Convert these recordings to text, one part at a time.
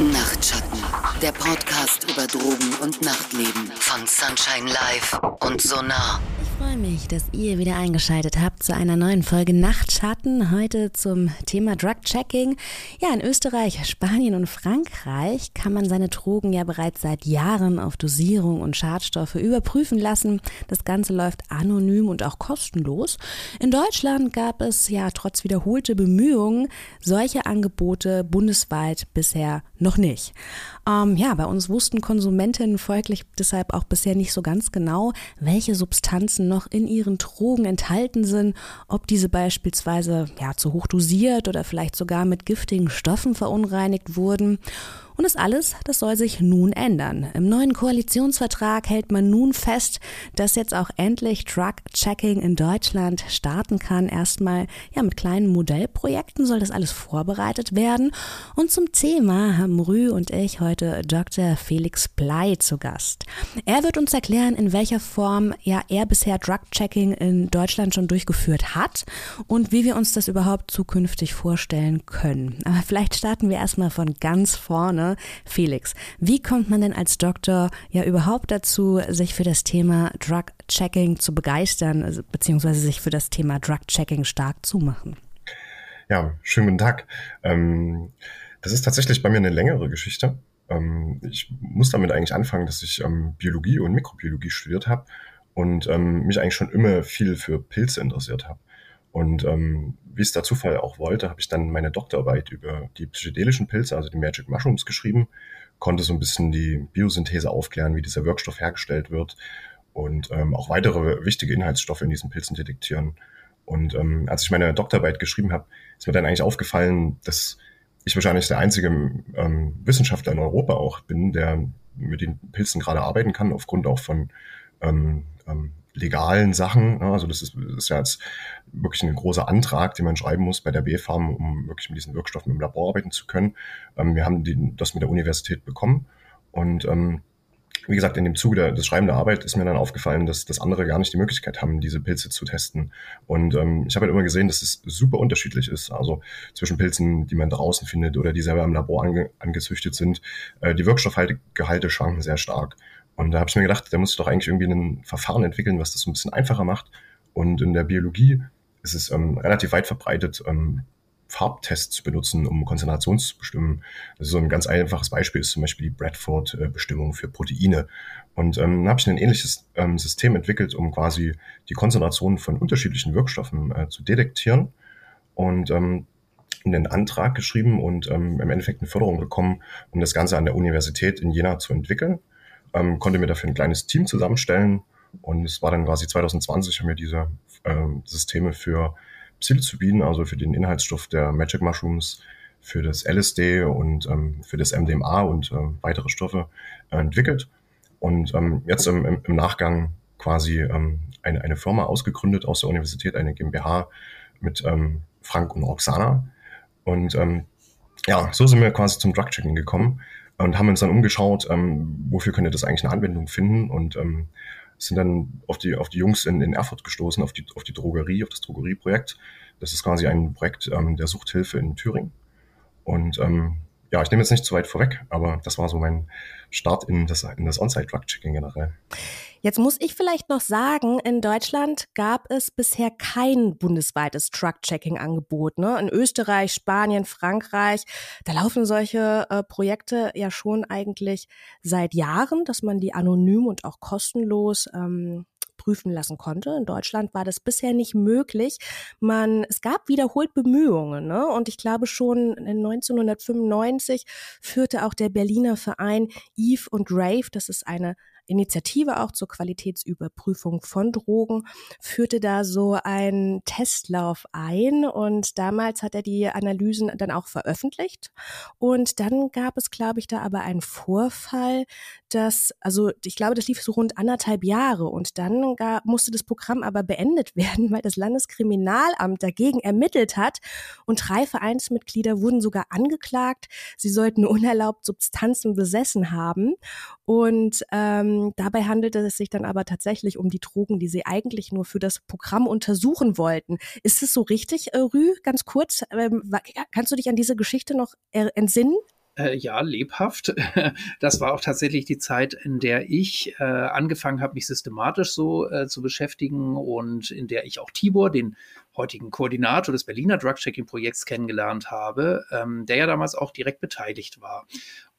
Nachtschatten, der Podcast über Drogen und Nachtleben von Sunshine Live und Sonar. Ich freue mich, dass ihr wieder eingeschaltet habt zu einer neuen Folge Nachtschatten. Heute zum Thema Drug Checking. Ja, in Österreich, Spanien und Frankreich kann man seine Drogen ja bereits seit Jahren auf Dosierung und Schadstoffe überprüfen lassen. Das Ganze läuft anonym und auch kostenlos. In Deutschland gab es ja trotz wiederholter Bemühungen solche Angebote bundesweit bisher noch nicht. Ähm, ja, bei uns wussten Konsumentinnen folglich deshalb auch bisher nicht so ganz genau, welche Substanzen noch in ihren Drogen enthalten sind, ob diese beispielsweise ja zu hoch dosiert oder vielleicht sogar mit giftigen Stoffen verunreinigt wurden. Und das alles, das soll sich nun ändern. Im neuen Koalitionsvertrag hält man nun fest, dass jetzt auch endlich Drug-Checking in Deutschland starten kann. Erstmal ja mit kleinen Modellprojekten soll das alles vorbereitet werden. Und zum Thema haben Rü und ich heute Dr. Felix Blei zu Gast. Er wird uns erklären, in welcher Form ja er bisher Drug-Checking in Deutschland schon durchgeführt hat und wie wir uns das überhaupt zukünftig vorstellen können. Aber vielleicht starten wir erstmal von ganz vorne ne? Felix, wie kommt man denn als Doktor ja überhaupt dazu, sich für das Thema Drug Checking zu begeistern, also, beziehungsweise sich für das Thema Drug Checking stark zu machen? Ja, schönen guten Tag. Ähm, das ist tatsächlich bei mir eine längere Geschichte. Ähm, ich muss damit eigentlich anfangen, dass ich ähm, Biologie und Mikrobiologie studiert habe und ähm, mich eigentlich schon immer viel für Pilze interessiert habe. Und ähm, wie es der Zufall auch wollte, habe ich dann meine Doktorarbeit über die psychedelischen Pilze, also die Magic Mushrooms, geschrieben, konnte so ein bisschen die Biosynthese aufklären, wie dieser Wirkstoff hergestellt wird und ähm, auch weitere wichtige Inhaltsstoffe in diesen Pilzen detektieren. Und ähm, als ich meine Doktorarbeit geschrieben habe, ist mir dann eigentlich aufgefallen, dass ich wahrscheinlich der einzige ähm, Wissenschaftler in Europa auch bin, der mit den Pilzen gerade arbeiten kann, aufgrund auch von ähm, ähm, legalen Sachen. Also das ist, das ist ja jetzt wirklich ein großer Antrag, den man schreiben muss bei der B-Farm, um wirklich mit diesen Wirkstoffen im Labor arbeiten zu können. Ähm, wir haben die, das mit der Universität bekommen und ähm, wie gesagt, in dem Zuge der, des Schreiben der Arbeit ist mir dann aufgefallen, dass, dass andere gar nicht die Möglichkeit haben, diese Pilze zu testen. Und ähm, ich habe halt immer gesehen, dass es super unterschiedlich ist. Also zwischen Pilzen, die man draußen findet oder die selber im Labor ange, angezüchtet sind. Äh, die Wirkstoffgehalte schwanken sehr stark. Und da habe ich mir gedacht, da muss ich doch eigentlich irgendwie ein Verfahren entwickeln, was das so ein bisschen einfacher macht. Und in der Biologie ist es ähm, relativ weit verbreitet, ähm, Farbtests zu benutzen, um Konzentration zu bestimmen. Ist so ein ganz einfaches Beispiel, ist zum Beispiel die Bradford-Bestimmung für Proteine. Und ähm, dann habe ich ein ähnliches ähm, System entwickelt, um quasi die Konzentration von unterschiedlichen Wirkstoffen äh, zu detektieren. Und ähm, einen Antrag geschrieben und ähm, im Endeffekt eine Förderung bekommen, um das Ganze an der Universität in Jena zu entwickeln ähm, konnte mir dafür ein kleines Team zusammenstellen und es war dann quasi 2020 haben wir diese ähm, Systeme für Psilocybin, also für den Inhaltsstoff der Magic Mushrooms, für das LSD und ähm, für das MDMA und äh, weitere Stoffe äh, entwickelt. Und ähm, jetzt im, im, im Nachgang quasi ähm, eine, eine Firma ausgegründet aus der Universität, eine GmbH mit ähm, Frank und Roxana. Und ähm, ja, so sind wir quasi zum Drug-Checking gekommen und haben uns dann umgeschaut, ähm, wofür könnte das eigentlich eine Anwendung finden und ähm, sind dann auf die, auf die Jungs in, in Erfurt gestoßen, auf die, auf die Drogerie, auf das Drogerieprojekt. Das ist quasi ein Projekt ähm, der Suchthilfe in Thüringen. Und ähm, ja, ich nehme jetzt nicht zu weit vorweg, aber das war so mein Start in das, in das On-Site-Drug-Checking generell. Jetzt muss ich vielleicht noch sagen, in Deutschland gab es bisher kein bundesweites Truck-Checking-Angebot. Ne? In Österreich, Spanien, Frankreich, da laufen solche äh, Projekte ja schon eigentlich seit Jahren, dass man die anonym und auch kostenlos ähm, prüfen lassen konnte. In Deutschland war das bisher nicht möglich. Man, es gab wiederholt Bemühungen, ne? Und ich glaube schon in 1995 führte auch der Berliner Verein Eve und Rave, das ist eine Initiative auch zur Qualitätsüberprüfung von Drogen, führte da so einen Testlauf ein und damals hat er die Analysen dann auch veröffentlicht. Und dann gab es, glaube ich, da aber einen Vorfall, dass, also ich glaube, das lief so rund anderthalb Jahre und dann gab, musste das Programm aber beendet werden, weil das Landeskriminalamt dagegen ermittelt hat. Und drei Vereinsmitglieder wurden sogar angeklagt, sie sollten unerlaubt Substanzen besessen haben. Und ähm, dabei handelte es sich dann aber tatsächlich um die Drogen, die sie eigentlich nur für das Programm untersuchen wollten. Ist es so richtig, äh, Rü, ganz kurz? Ähm, kannst du dich an diese Geschichte noch entsinnen? Äh, ja, lebhaft. Das war auch tatsächlich die Zeit, in der ich äh, angefangen habe, mich systematisch so äh, zu beschäftigen und in der ich auch Tibor, den heutigen Koordinator des Berliner Drug-Checking-Projekts kennengelernt habe, ähm, der ja damals auch direkt beteiligt war.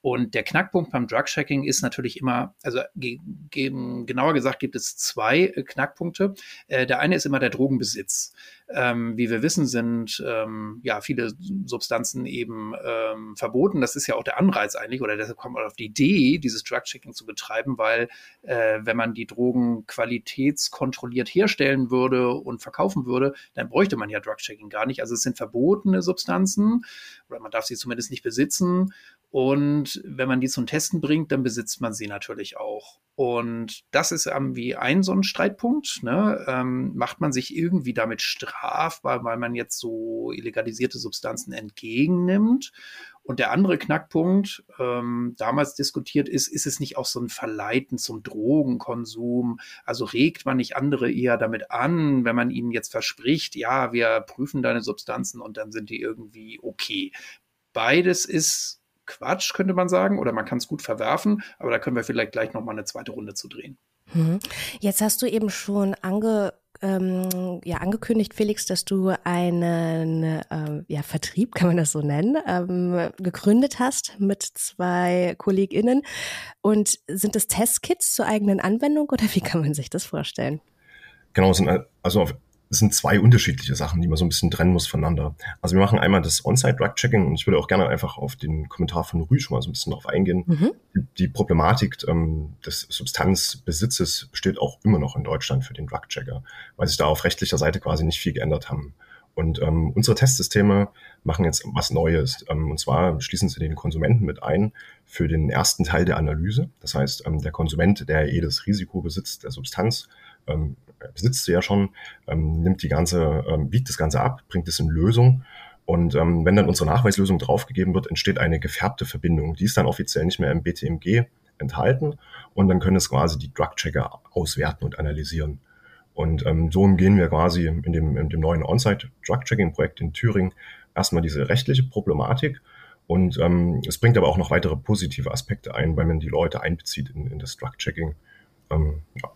Und der Knackpunkt beim Drug-Checking ist natürlich immer, also ge ge genauer gesagt gibt es zwei äh, Knackpunkte. Äh, der eine ist immer der Drogenbesitz. Ähm, wie wir wissen, sind ähm, ja viele Substanzen eben ähm, verboten. Das ist ja auch der Anreiz eigentlich, oder deshalb kommt man auf die Idee, dieses Drug-Checking zu betreiben, weil äh, wenn man die Drogen qualitätskontrolliert herstellen würde und verkaufen würde, dann bräuchte man ja Drug-Checking gar nicht. Also es sind verbotene Substanzen oder man darf sie zumindest nicht besitzen und wenn man die zum Testen bringt, dann besitzt man sie natürlich auch. Und das ist irgendwie ein so ein Streitpunkt. Ne? Ähm, macht man sich irgendwie damit strafbar, weil man jetzt so illegalisierte Substanzen entgegennimmt? Und der andere Knackpunkt, ähm, damals diskutiert ist, ist es nicht auch so ein Verleiten zum Drogenkonsum? Also regt man nicht andere eher damit an, wenn man ihnen jetzt verspricht, ja, wir prüfen deine Substanzen und dann sind die irgendwie okay. Beides ist Quatsch, könnte man sagen, oder man kann es gut verwerfen, aber da können wir vielleicht gleich nochmal eine zweite Runde zu drehen. Mhm. Jetzt hast du eben schon ange, ähm, ja, angekündigt, Felix, dass du einen äh, ja, Vertrieb, kann man das so nennen, ähm, gegründet hast mit zwei KollegInnen. Und sind das Testkits zur eigenen Anwendung oder wie kann man sich das vorstellen? Genau, sind also auf es sind zwei unterschiedliche Sachen, die man so ein bisschen trennen muss voneinander. Also wir machen einmal das On-Site-Drug-Checking und ich würde auch gerne einfach auf den Kommentar von Rü schon mal so ein bisschen drauf eingehen. Mhm. Die, die, Problematik ähm, des Substanzbesitzes besteht auch immer noch in Deutschland für den Drug-Checker, weil sich da auf rechtlicher Seite quasi nicht viel geändert haben. Und ähm, unsere Testsysteme machen jetzt was Neues. Ähm, und zwar schließen sie den Konsumenten mit ein für den ersten Teil der Analyse. Das heißt, ähm, der Konsument, der eh das Risiko besitzt der Substanz, ähm, besitzt sie ja schon, ähm, nimmt die ganze, ähm, wiegt das Ganze ab, bringt es in Lösung. Und ähm, wenn dann unsere Nachweislösung draufgegeben wird, entsteht eine gefärbte Verbindung. Die ist dann offiziell nicht mehr im BTMG enthalten und dann können es quasi die Drug-Checker auswerten und analysieren. Und ähm, so umgehen wir quasi in dem, in dem neuen On-Site-Drug-Checking-Projekt in Thüringen erstmal diese rechtliche Problematik und ähm, es bringt aber auch noch weitere positive Aspekte ein, weil man die Leute einbezieht in, in das Drug-Checking. Ähm, ja.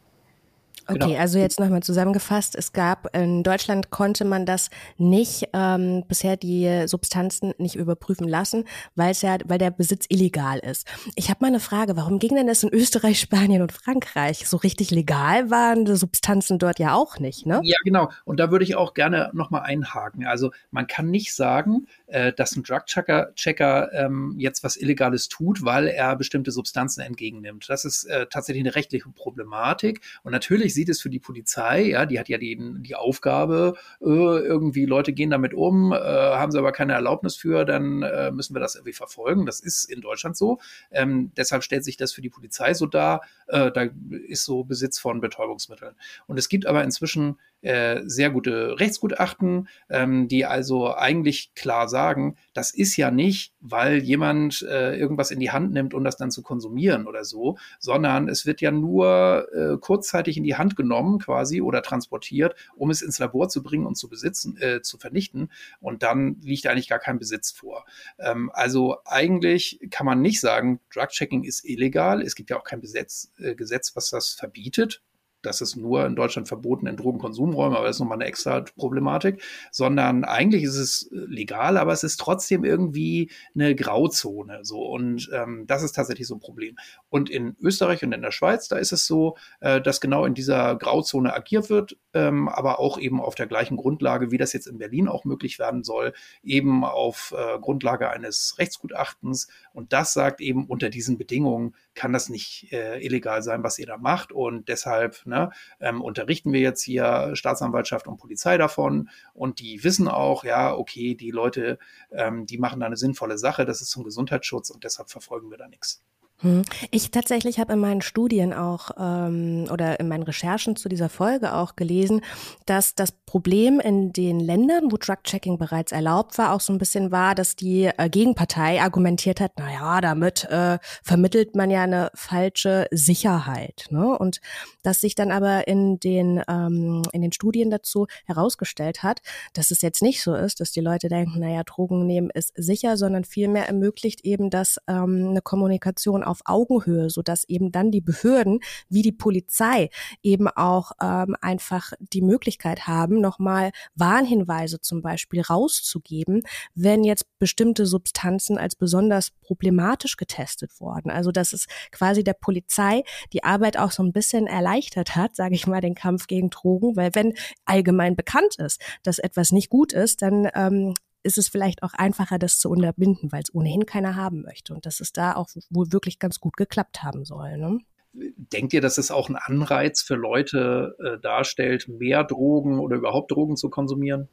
Okay, genau. also jetzt nochmal zusammengefasst. Es gab, in Deutschland konnte man das nicht, ähm, bisher die Substanzen nicht überprüfen lassen, weil es ja, weil der Besitz illegal ist. Ich habe mal eine Frage, warum ging denn das in Österreich, Spanien und Frankreich? So richtig legal waren die Substanzen dort ja auch nicht, ne? Ja, genau. Und da würde ich auch gerne nochmal einhaken. Also man kann nicht sagen, äh, dass ein Drug-Checker Checker, ähm, jetzt was Illegales tut, weil er bestimmte Substanzen entgegennimmt. Das ist äh, tatsächlich eine rechtliche Problematik. Und natürlich sieht es für die Polizei, ja, die hat ja die, die Aufgabe, äh, irgendwie Leute gehen damit um, äh, haben sie aber keine Erlaubnis für, dann äh, müssen wir das irgendwie verfolgen. Das ist in Deutschland so. Ähm, deshalb stellt sich das für die Polizei so dar. Äh, da ist so Besitz von Betäubungsmitteln. Und es gibt aber inzwischen äh, sehr gute Rechtsgutachten, ähm, die also eigentlich klar sagen, das ist ja nicht, weil jemand äh, irgendwas in die Hand nimmt, um das dann zu konsumieren oder so, sondern es wird ja nur äh, kurzzeitig in die Hand genommen quasi oder transportiert, um es ins Labor zu bringen und zu besitzen, äh, zu vernichten. Und dann liegt eigentlich gar kein Besitz vor. Ähm, also eigentlich kann man nicht sagen, Drug-Checking ist illegal. Es gibt ja auch kein Gesetz, äh, Gesetz, was das verbietet das ist nur in Deutschland verboten in Drogenkonsumräumen, aber das ist nochmal eine extra Problematik, sondern eigentlich ist es legal, aber es ist trotzdem irgendwie eine Grauzone. So und ähm, das ist tatsächlich so ein Problem. Und in Österreich und in der Schweiz, da ist es so, äh, dass genau in dieser Grauzone agiert wird, ähm, aber auch eben auf der gleichen Grundlage, wie das jetzt in Berlin auch möglich werden soll, eben auf äh, Grundlage eines Rechtsgutachtens. Und das sagt eben unter diesen Bedingungen kann das nicht äh, illegal sein, was ihr da macht. Und deshalb ne, ähm, unterrichten wir jetzt hier Staatsanwaltschaft und Polizei davon. Und die wissen auch, ja, okay, die Leute, ähm, die machen da eine sinnvolle Sache, das ist zum Gesundheitsschutz und deshalb verfolgen wir da nichts. Hm. Ich tatsächlich habe in meinen Studien auch ähm, oder in meinen Recherchen zu dieser Folge auch gelesen, dass das Problem in den Ländern, wo Drug-Checking bereits erlaubt war, auch so ein bisschen war, dass die äh, Gegenpartei argumentiert hat, na ja, damit äh, vermittelt man ja eine falsche Sicherheit. Ne? Und dass sich dann aber in den, ähm, in den Studien dazu herausgestellt hat, dass es jetzt nicht so ist, dass die Leute denken, naja, Drogen nehmen ist sicher, sondern vielmehr ermöglicht eben das ähm, eine Kommunikation auf Augenhöhe, so dass eben dann die Behörden wie die Polizei eben auch ähm, einfach die Möglichkeit haben, nochmal Warnhinweise zum Beispiel rauszugeben, wenn jetzt bestimmte Substanzen als besonders problematisch getestet wurden. Also dass es quasi der Polizei die Arbeit auch so ein bisschen erleichtert hat, sage ich mal, den Kampf gegen Drogen, weil wenn allgemein bekannt ist, dass etwas nicht gut ist, dann ähm, ist es vielleicht auch einfacher, das zu unterbinden, weil es ohnehin keiner haben möchte. Und dass es da auch wohl wirklich ganz gut geklappt haben soll. Ne? Denkt ihr, dass es auch einen Anreiz für Leute äh, darstellt, mehr Drogen oder überhaupt Drogen zu konsumieren?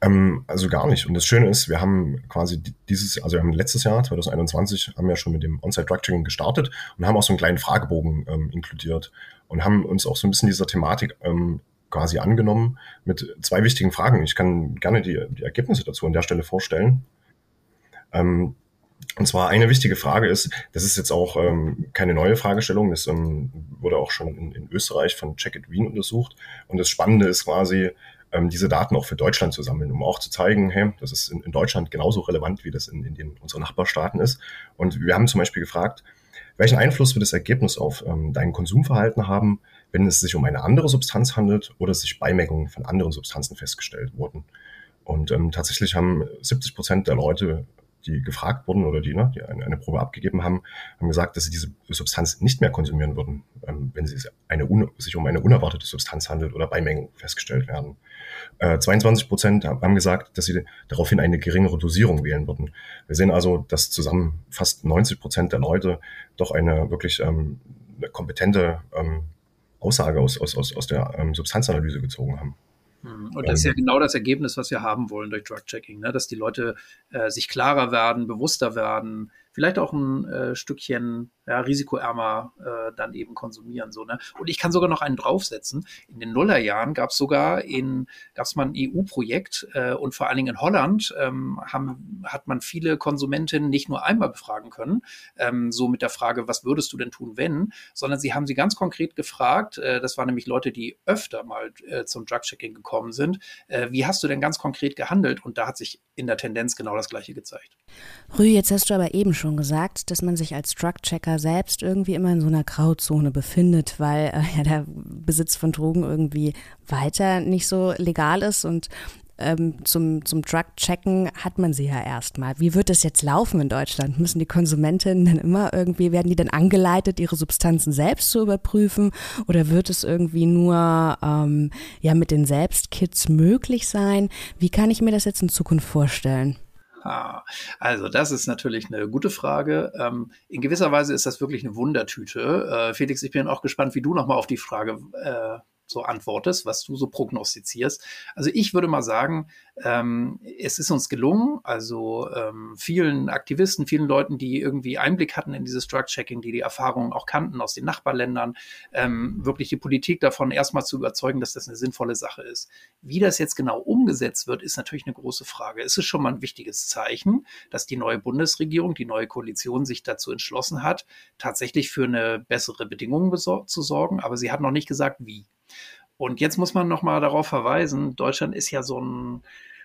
Ähm, also gar nicht. Und das Schöne ist, wir haben quasi dieses, also wir haben letztes Jahr, 2021, haben wir schon mit dem On-Site Drug Checking gestartet und haben auch so einen kleinen Fragebogen ähm, inkludiert und haben uns auch so ein bisschen dieser Thematik ähm, quasi angenommen mit zwei wichtigen Fragen. Ich kann gerne die, die Ergebnisse dazu an der Stelle vorstellen. Ähm, und zwar eine wichtige Frage ist, das ist jetzt auch ähm, keine neue Fragestellung, das ähm, wurde auch schon in, in Österreich von Check It Wien untersucht. Und das Spannende ist quasi, ähm, diese Daten auch für Deutschland zu sammeln, um auch zu zeigen, hey, das ist in, in Deutschland genauso relevant, wie das in, in den, unseren Nachbarstaaten ist. Und wir haben zum Beispiel gefragt, welchen Einfluss wird das Ergebnis auf ähm, dein Konsumverhalten haben, wenn es sich um eine andere Substanz handelt oder sich Beimengungen von anderen Substanzen festgestellt wurden? Und ähm, tatsächlich haben 70 Prozent der Leute die gefragt wurden oder die, ne, die eine, eine Probe abgegeben haben, haben gesagt, dass sie diese Substanz nicht mehr konsumieren würden, ähm, wenn sie eine, sich um eine unerwartete Substanz handelt oder Beimengen festgestellt werden. Äh, 22 Prozent haben gesagt, dass sie daraufhin eine geringere Dosierung wählen würden. Wir sehen also, dass zusammen fast 90 Prozent der Leute doch eine wirklich ähm, eine kompetente ähm, Aussage aus, aus, aus, aus der ähm, Substanzanalyse gezogen haben. Hm. Und das ist ja ähm. genau das Ergebnis, was wir haben wollen durch Drug-Checking, ne? dass die Leute äh, sich klarer werden, bewusster werden, vielleicht auch ein äh, Stückchen ja, risikoärmer äh, dann eben konsumieren. So, ne? Und ich kann sogar noch einen draufsetzen. In den Nullerjahren gab es sogar in, gab es mal ein EU-Projekt äh, und vor allen Dingen in Holland ähm, haben, hat man viele Konsumentinnen nicht nur einmal befragen können, ähm, so mit der Frage, was würdest du denn tun, wenn, sondern sie haben sie ganz konkret gefragt, äh, das waren nämlich Leute, die öfter mal äh, zum Drug-Checking gekommen sind, äh, wie hast du denn ganz konkret gehandelt? Und da hat sich in der Tendenz genau das Gleiche gezeigt. Rü, jetzt hast du aber eben schon gesagt, dass man sich als Drug-Checker selbst irgendwie immer in so einer Grauzone befindet, weil äh, ja der Besitz von Drogen irgendwie weiter nicht so legal ist und ähm, zum, zum Drug-Checken hat man sie ja erstmal. Wie wird das jetzt laufen in Deutschland? Müssen die Konsumentinnen dann immer irgendwie, werden die dann angeleitet, ihre Substanzen selbst zu überprüfen? Oder wird es irgendwie nur ähm, ja mit den Selbstkits möglich sein? Wie kann ich mir das jetzt in Zukunft vorstellen? Also das ist natürlich eine gute Frage. Ähm, in gewisser Weise ist das wirklich eine Wundertüte. Äh, Felix, ich bin auch gespannt, wie du nochmal auf die Frage äh, so antwortest, was du so prognostizierst. Also ich würde mal sagen, ähm, es ist uns gelungen, also ähm, vielen Aktivisten, vielen Leuten, die irgendwie Einblick hatten in dieses Drug-Checking, die die Erfahrungen auch kannten aus den Nachbarländern, ähm, wirklich die Politik davon erstmal zu überzeugen, dass das eine sinnvolle Sache ist. Wie das jetzt genau umgesetzt wird, ist natürlich eine große Frage. Es ist schon mal ein wichtiges Zeichen, dass die neue Bundesregierung, die neue Koalition sich dazu entschlossen hat, tatsächlich für eine bessere Bedingungen zu sorgen, aber sie hat noch nicht gesagt, wie. Und jetzt muss man nochmal darauf verweisen, Deutschland ist ja so ein,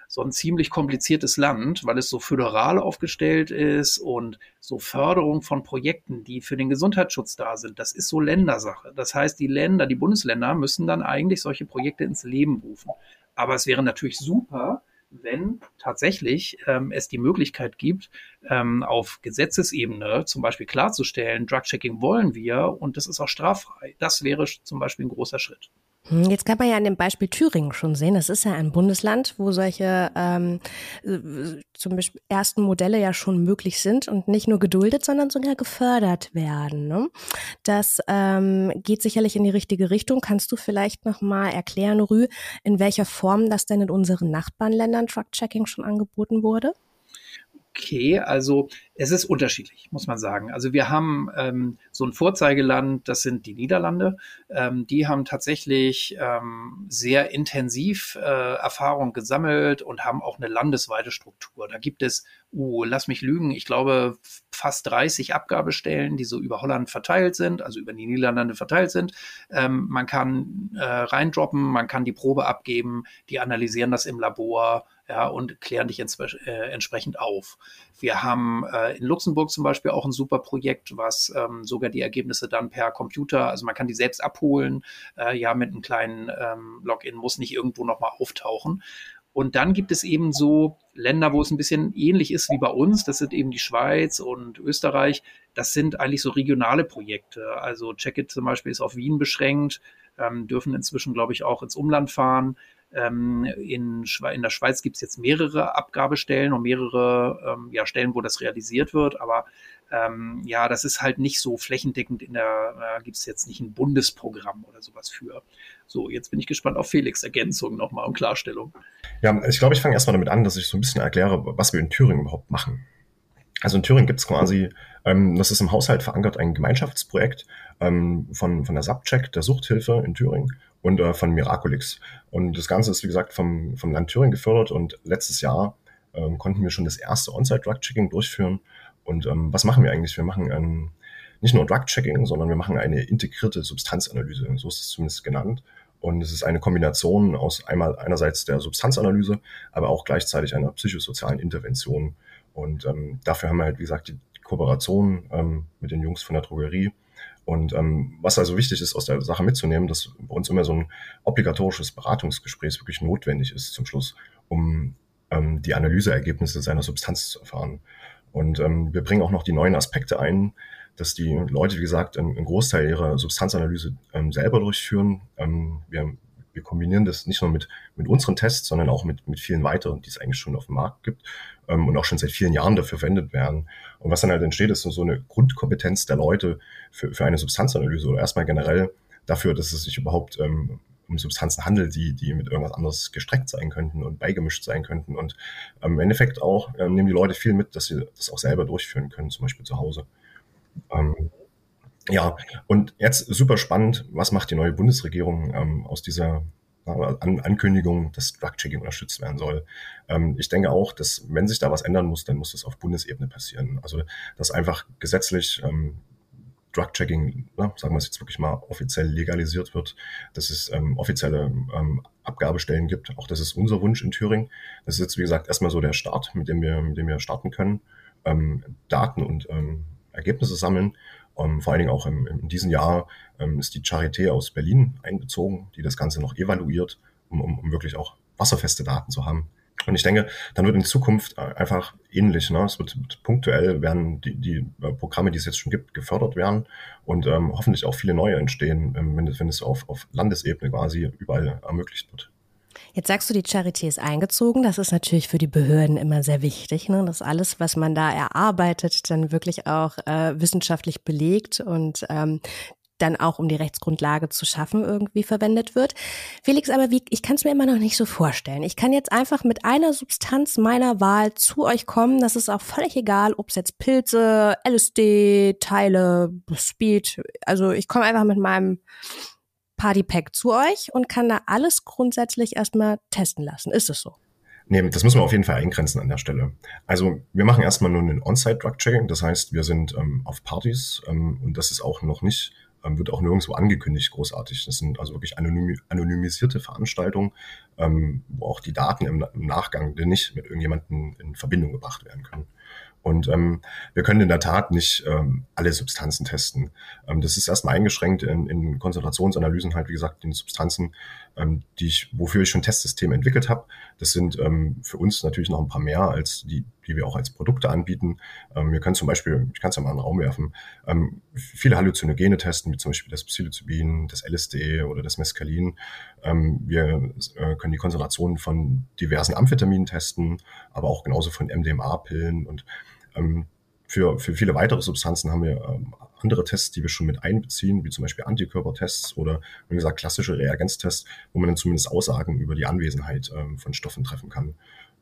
so ein ziemlich kompliziertes Land, weil es so föderal aufgestellt ist und so Förderung von Projekten, die für den Gesundheitsschutz da sind, das ist so Ländersache. Das heißt, die Länder, die Bundesländer müssen dann eigentlich solche Projekte ins Leben rufen. Aber es wäre natürlich super, wenn tatsächlich ähm, es die Möglichkeit gibt, ähm, auf Gesetzesebene zum Beispiel klarzustellen, Drug-Checking wollen wir und das ist auch straffrei. Das wäre zum Beispiel ein großer Schritt. Hm, jetzt kann man ja an dem Beispiel Thüringen schon sehen, das ist ja ein Bundesland, wo solche ähm, zum Beispiel ersten Modelle ja schon möglich sind und nicht nur geduldet, sondern sogar gefördert werden. Ne? Das ähm, geht sicherlich in die richtige Richtung. Kannst du vielleicht nochmal erklären, Rü, in welcher Form das denn in unseren Nachbarländern Truck-Checking schon angeboten wurde? Okay, also es ist unterschiedlich, muss man sagen. Also wir haben ähm, so ein Vorzeigeland, das sind die Niederlande. Ähm, die haben tatsächlich ähm, sehr intensiv äh, Erfahrung gesammelt und haben auch eine landesweite Struktur. Da gibt es, uh, lass mich lügen, ich glaube fast 30 Abgabestellen, die so über Holland verteilt sind, also über die Niederlande verteilt sind. Ähm, man kann äh, reindroppen, man kann die Probe abgeben, die analysieren das im Labor ja, und klären dich äh, entsprechend auf. Wir haben äh, in Luxemburg zum Beispiel auch ein super Projekt, was ähm, sogar die Ergebnisse dann per Computer, also man kann die selbst abholen, äh, ja, mit einem kleinen ähm, Login, muss nicht irgendwo nochmal auftauchen. Und dann gibt es eben so Länder, wo es ein bisschen ähnlich ist wie bei uns. Das sind eben die Schweiz und Österreich. Das sind eigentlich so regionale Projekte. Also Checkit zum Beispiel ist auf Wien beschränkt, ähm, dürfen inzwischen, glaube ich, auch ins Umland fahren. Ähm, in, in, der Schweiz gibt es jetzt mehrere Abgabestellen und mehrere ähm, ja, Stellen, wo das realisiert wird. Aber ähm, ja, das ist halt nicht so flächendeckend. In der äh, gibt es jetzt nicht ein Bundesprogramm oder sowas für. So, jetzt bin ich gespannt auf Felix Ergänzung nochmal und Klarstellung. Ja, ich glaube, ich fange erstmal damit an, dass ich so ein bisschen erkläre, was wir in Thüringen überhaupt machen. Also in Thüringen gibt es quasi, ähm, das ist im Haushalt verankert, ein Gemeinschaftsprojekt ähm, von, von der Subcheck, der Suchthilfe in Thüringen und äh, von Miraculix. Und das Ganze ist, wie gesagt, vom, vom Land Thüringen gefördert und letztes Jahr ähm, konnten wir schon das erste On-Site-Drug-Checking durchführen. Und ähm, was machen wir eigentlich? Wir machen ähm, nicht nur Drug-Checking, sondern wir machen eine integrierte Substanzanalyse, so ist es zumindest genannt. Und es ist eine Kombination aus einmal einerseits der Substanzanalyse, aber auch gleichzeitig einer psychosozialen Intervention. Und ähm, dafür haben wir halt, wie gesagt, die Kooperation ähm, mit den Jungs von der Drogerie und ähm, was also wichtig ist, aus der Sache mitzunehmen, dass bei uns immer so ein obligatorisches Beratungsgespräch wirklich notwendig ist zum Schluss, um ähm, die Analyseergebnisse seiner Substanz zu erfahren. Und ähm, wir bringen auch noch die neuen Aspekte ein, dass die Leute, wie gesagt, einen, Großteil ihrer Substanzanalyse ähm, selber durchführen. Ähm, wir wir kombinieren das nicht nur mit, mit unseren Tests, sondern auch mit, mit vielen weiteren, die es eigentlich schon auf dem Markt gibt ähm, und auch schon seit vielen Jahren dafür verwendet werden. Und was dann halt entsteht, ist so eine Grundkompetenz der Leute für, für eine Substanzanalyse oder erstmal generell dafür, dass es sich überhaupt ähm, um Substanzen handelt, die, die mit irgendwas anderes gestreckt sein könnten und beigemischt sein könnten. Und ähm, im Endeffekt auch ähm, nehmen die Leute viel mit, dass sie das auch selber durchführen können, zum Beispiel zu Hause. Ähm, ja, und jetzt super spannend, was macht die neue Bundesregierung ähm, aus dieser An Ankündigung, dass Drug-Checking unterstützt werden soll. Ähm, ich denke auch, dass wenn sich da was ändern muss, dann muss das auf Bundesebene passieren. Also dass einfach gesetzlich ähm, Drug-Checking, ne, sagen wir es jetzt wirklich mal, offiziell legalisiert wird, dass es ähm, offizielle ähm, Abgabestellen gibt. Auch das ist unser Wunsch in Thüringen. Das ist jetzt, wie gesagt, erstmal so der Start, mit dem wir, mit dem wir starten können. Ähm, Daten und ähm, Ergebnisse sammeln ähm, vor allen Dingen auch im, in diesem Jahr ähm, ist die Charité aus Berlin einbezogen, die das Ganze noch evaluiert, um, um, um wirklich auch wasserfeste Daten zu haben. Und ich denke, dann wird in Zukunft äh, einfach ähnlich. Ne? Es wird, punktuell werden die, die äh, Programme, die es jetzt schon gibt, gefördert werden und ähm, hoffentlich auch viele neue entstehen, ähm, wenn, wenn es auf, auf Landesebene quasi überall ermöglicht wird. Jetzt sagst du, die Charité ist eingezogen. Das ist natürlich für die Behörden immer sehr wichtig, ne? dass alles, was man da erarbeitet, dann wirklich auch äh, wissenschaftlich belegt und ähm, dann auch um die Rechtsgrundlage zu schaffen irgendwie verwendet wird. Felix, aber wie, ich kann es mir immer noch nicht so vorstellen. Ich kann jetzt einfach mit einer Substanz meiner Wahl zu euch kommen. Das ist auch völlig egal, ob es jetzt Pilze, LSD, Teile, Speed. Also ich komme einfach mit meinem Partypack zu euch und kann da alles grundsätzlich erstmal testen lassen. Ist es so? Nee, das müssen wir auf jeden Fall eingrenzen an der Stelle. Also wir machen erstmal nur einen On-Site-Drug-Checking. Das heißt, wir sind ähm, auf Partys ähm, und das ist auch noch nicht, ähm, wird auch nirgendwo angekündigt großartig. Das sind also wirklich anonym, anonymisierte Veranstaltungen, ähm, wo auch die Daten im, im Nachgang nicht mit irgendjemandem in Verbindung gebracht werden können. Und ähm, wir können in der Tat nicht ähm, alle Substanzen testen. Ähm, das ist erstmal eingeschränkt in, in Konzentrationsanalysen halt, wie gesagt, die Substanzen, ähm, die ich, wofür ich schon Testsysteme entwickelt habe. Das sind ähm, für uns natürlich noch ein paar mehr als die, die wir auch als Produkte anbieten. Ähm, wir können zum Beispiel, ich kann es ja mal in den Raum werfen, ähm, viele Halluzinogene testen, wie zum Beispiel das Psilocybin, das LSD oder das Mescalin. Ähm, wir äh, können die Konzentration von diversen Amphetaminen testen, aber auch genauso von MDMA-Pillen und ähm, für, für viele weitere Substanzen haben wir ähm, andere Tests, die wir schon mit einbeziehen, wie zum Beispiel Antikörpertests oder, wie gesagt, klassische Reagenztests, wo man dann zumindest Aussagen über die Anwesenheit ähm, von Stoffen treffen kann.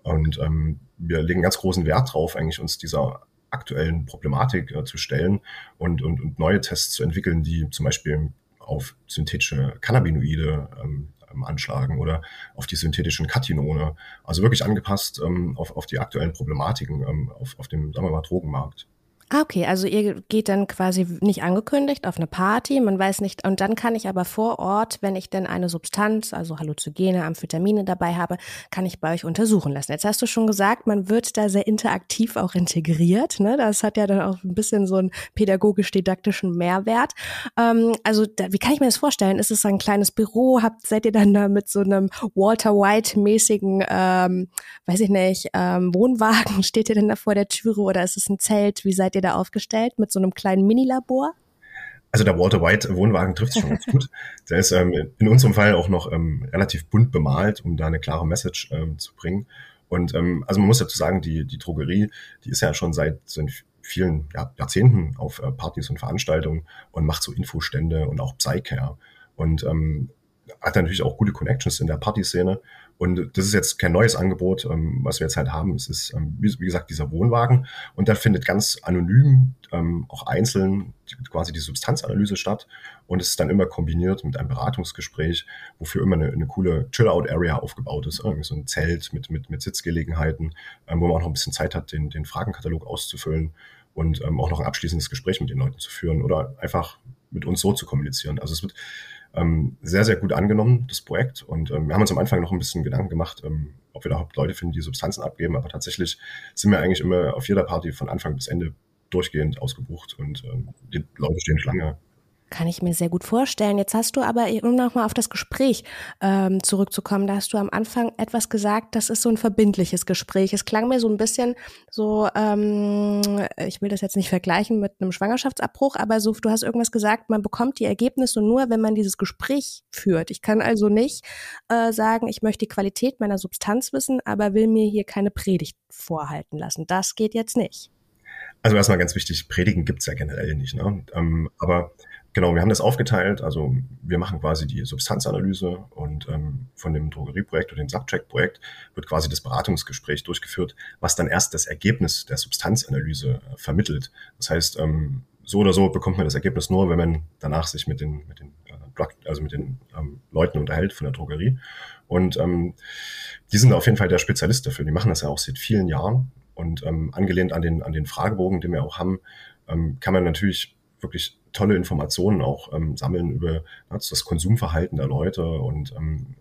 Und ähm, wir legen ganz großen Wert drauf, eigentlich uns dieser aktuellen Problematik äh, zu stellen und, und, und neue Tests zu entwickeln, die zum Beispiel auf synthetische Cannabinoide ähm, anschlagen oder auf die synthetischen Katinone. Also wirklich angepasst ähm, auf, auf die aktuellen Problematiken ähm, auf, auf dem, sagen wir mal, Drogenmarkt. Ah, okay, also ihr geht dann quasi nicht angekündigt auf eine Party, man weiß nicht, und dann kann ich aber vor Ort, wenn ich denn eine Substanz, also Halluzogene, Amphetamine dabei habe, kann ich bei euch untersuchen lassen. Jetzt hast du schon gesagt, man wird da sehr interaktiv auch integriert. Ne? Das hat ja dann auch ein bisschen so einen pädagogisch-didaktischen Mehrwert. Ähm, also da, wie kann ich mir das vorstellen? Ist es ein kleines Büro? Habt, seid ihr dann da mit so einem Walter White-mäßigen, ähm, weiß ich nicht, ähm, Wohnwagen? Steht ihr denn da vor der Türe oder ist es ein Zelt? Wie seid ihr da aufgestellt mit so einem kleinen Minilabor? Also der Walter White Wohnwagen trifft es schon ganz gut. Der ist ähm, in unserem Fall auch noch ähm, relativ bunt bemalt, um da eine klare Message ähm, zu bringen. Und ähm, also man muss dazu sagen, die, die Drogerie, die ist ja schon seit, seit vielen ja, Jahrzehnten auf äh, Partys und Veranstaltungen und macht so Infostände und auch Psycare. Und ähm, hat natürlich auch gute Connections in der Partyszene und das ist jetzt kein neues Angebot, ähm, was wir jetzt halt haben. Es ist, ähm, wie, wie, gesagt, dieser Wohnwagen. Und da findet ganz anonym, ähm, auch einzeln, quasi die Substanzanalyse statt. Und es ist dann immer kombiniert mit einem Beratungsgespräch, wofür immer eine, eine coole Chill-Out-Area aufgebaut ist. Irgendwie so ein Zelt mit, mit, mit Sitzgelegenheiten, ähm, wo man auch noch ein bisschen Zeit hat, den, den Fragenkatalog auszufüllen und ähm, auch noch ein abschließendes Gespräch mit den Leuten zu führen oder einfach mit uns so zu kommunizieren. Also es wird ähm, sehr, sehr gut angenommen, das Projekt. Und ähm, wir haben uns am Anfang noch ein bisschen Gedanken gemacht, ähm, ob wir überhaupt Leute finden, die Substanzen abgeben. Aber tatsächlich sind wir eigentlich immer auf jeder Party von Anfang bis Ende durchgehend ausgebucht und ähm, die Leute stehen Schlange. Kann ich mir sehr gut vorstellen. Jetzt hast du aber, um nochmal auf das Gespräch ähm, zurückzukommen, da hast du am Anfang etwas gesagt, das ist so ein verbindliches Gespräch. Es klang mir so ein bisschen so, ähm, ich will das jetzt nicht vergleichen mit einem Schwangerschaftsabbruch, aber so, du hast irgendwas gesagt, man bekommt die Ergebnisse nur, wenn man dieses Gespräch führt. Ich kann also nicht äh, sagen, ich möchte die Qualität meiner Substanz wissen, aber will mir hier keine Predigt vorhalten lassen. Das geht jetzt nicht. Also erstmal ganz wichtig, Predigen gibt's ja generell nicht. Ne? Ähm, aber Genau, wir haben das aufgeteilt. Also wir machen quasi die Substanzanalyse und ähm, von dem Drogerieprojekt oder dem Subcheck-Projekt wird quasi das Beratungsgespräch durchgeführt, was dann erst das Ergebnis der Substanzanalyse äh, vermittelt. Das heißt, ähm, so oder so bekommt man das Ergebnis nur, wenn man danach sich mit den, mit den, äh, also mit den ähm, Leuten unterhält von der Drogerie. Und ähm, die sind auf jeden Fall der Spezialist dafür. Die machen das ja auch seit vielen Jahren. Und ähm, angelehnt an den, an den Fragebogen, den wir auch haben, ähm, kann man natürlich wirklich tolle Informationen auch ähm, sammeln über das Konsumverhalten der Leute und ähm,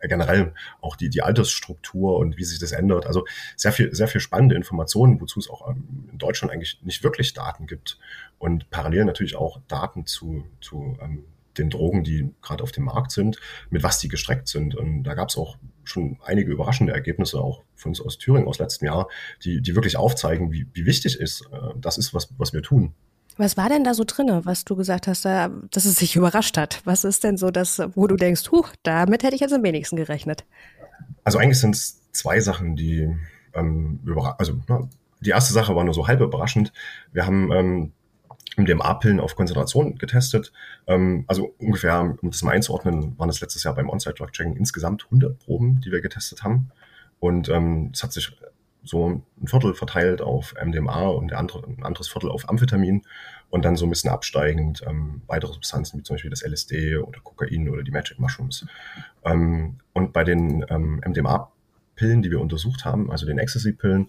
äh, generell auch die, die Altersstruktur und wie sich das ändert. Also sehr viel, sehr viel spannende Informationen, wozu es auch ähm, in Deutschland eigentlich nicht wirklich Daten gibt. Und parallel natürlich auch Daten zu, zu ähm, den Drogen, die gerade auf dem Markt sind, mit was die gestreckt sind. Und da gab es auch schon einige überraschende Ergebnisse, auch von uns aus Thüringen aus letztem Jahr, die, die wirklich aufzeigen, wie, wie wichtig ist, äh, das ist, was, was wir tun. Was war denn da so drinne, was du gesagt hast, dass es sich überrascht hat? Was ist denn so das, wo du denkst, huch, damit hätte ich jetzt am wenigsten gerechnet? Also eigentlich sind es zwei Sachen, die ähm, überraschen. Also ne, die erste Sache war nur so halb überraschend. Wir haben ähm, MDMA-Pillen auf Konzentration getestet. Ähm, also ungefähr, um das mal einzuordnen, waren es letztes Jahr beim On-Site-Drug-Checking insgesamt 100 Proben, die wir getestet haben. Und ähm, es hat sich so ein Viertel verteilt auf MDMA und der andere, ein anderes Viertel auf Amphetamin und dann so ein bisschen absteigend ähm, weitere Substanzen wie zum Beispiel das LSD oder Kokain oder die Magic Mushrooms. Ähm, und bei den ähm, MDMA-Pillen, die wir untersucht haben, also den Ecstasy-Pillen,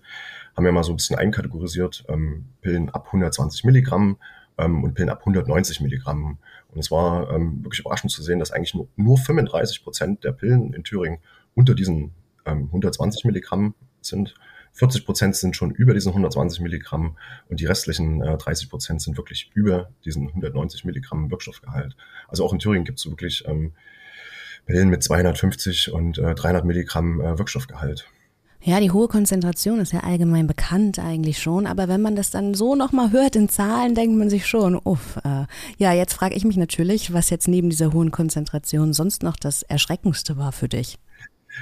haben wir mal so ein bisschen einkategorisiert, ähm, Pillen ab 120 Milligramm ähm, und Pillen ab 190 Milligramm. Und es war ähm, wirklich überraschend zu sehen, dass eigentlich nur, nur 35 Prozent der Pillen in Thüringen unter diesen 120 Milligramm sind 40 Prozent sind schon über diesen 120 Milligramm und die restlichen äh, 30 Prozent sind wirklich über diesen 190 Milligramm Wirkstoffgehalt. Also auch in Thüringen gibt es wirklich ähm, Pillen mit 250 und äh, 300 Milligramm äh, Wirkstoffgehalt. Ja, die hohe Konzentration ist ja allgemein bekannt eigentlich schon, aber wenn man das dann so nochmal hört in Zahlen, denkt man sich schon, uff, äh, ja, jetzt frage ich mich natürlich, was jetzt neben dieser hohen Konzentration sonst noch das Erschreckendste war für dich.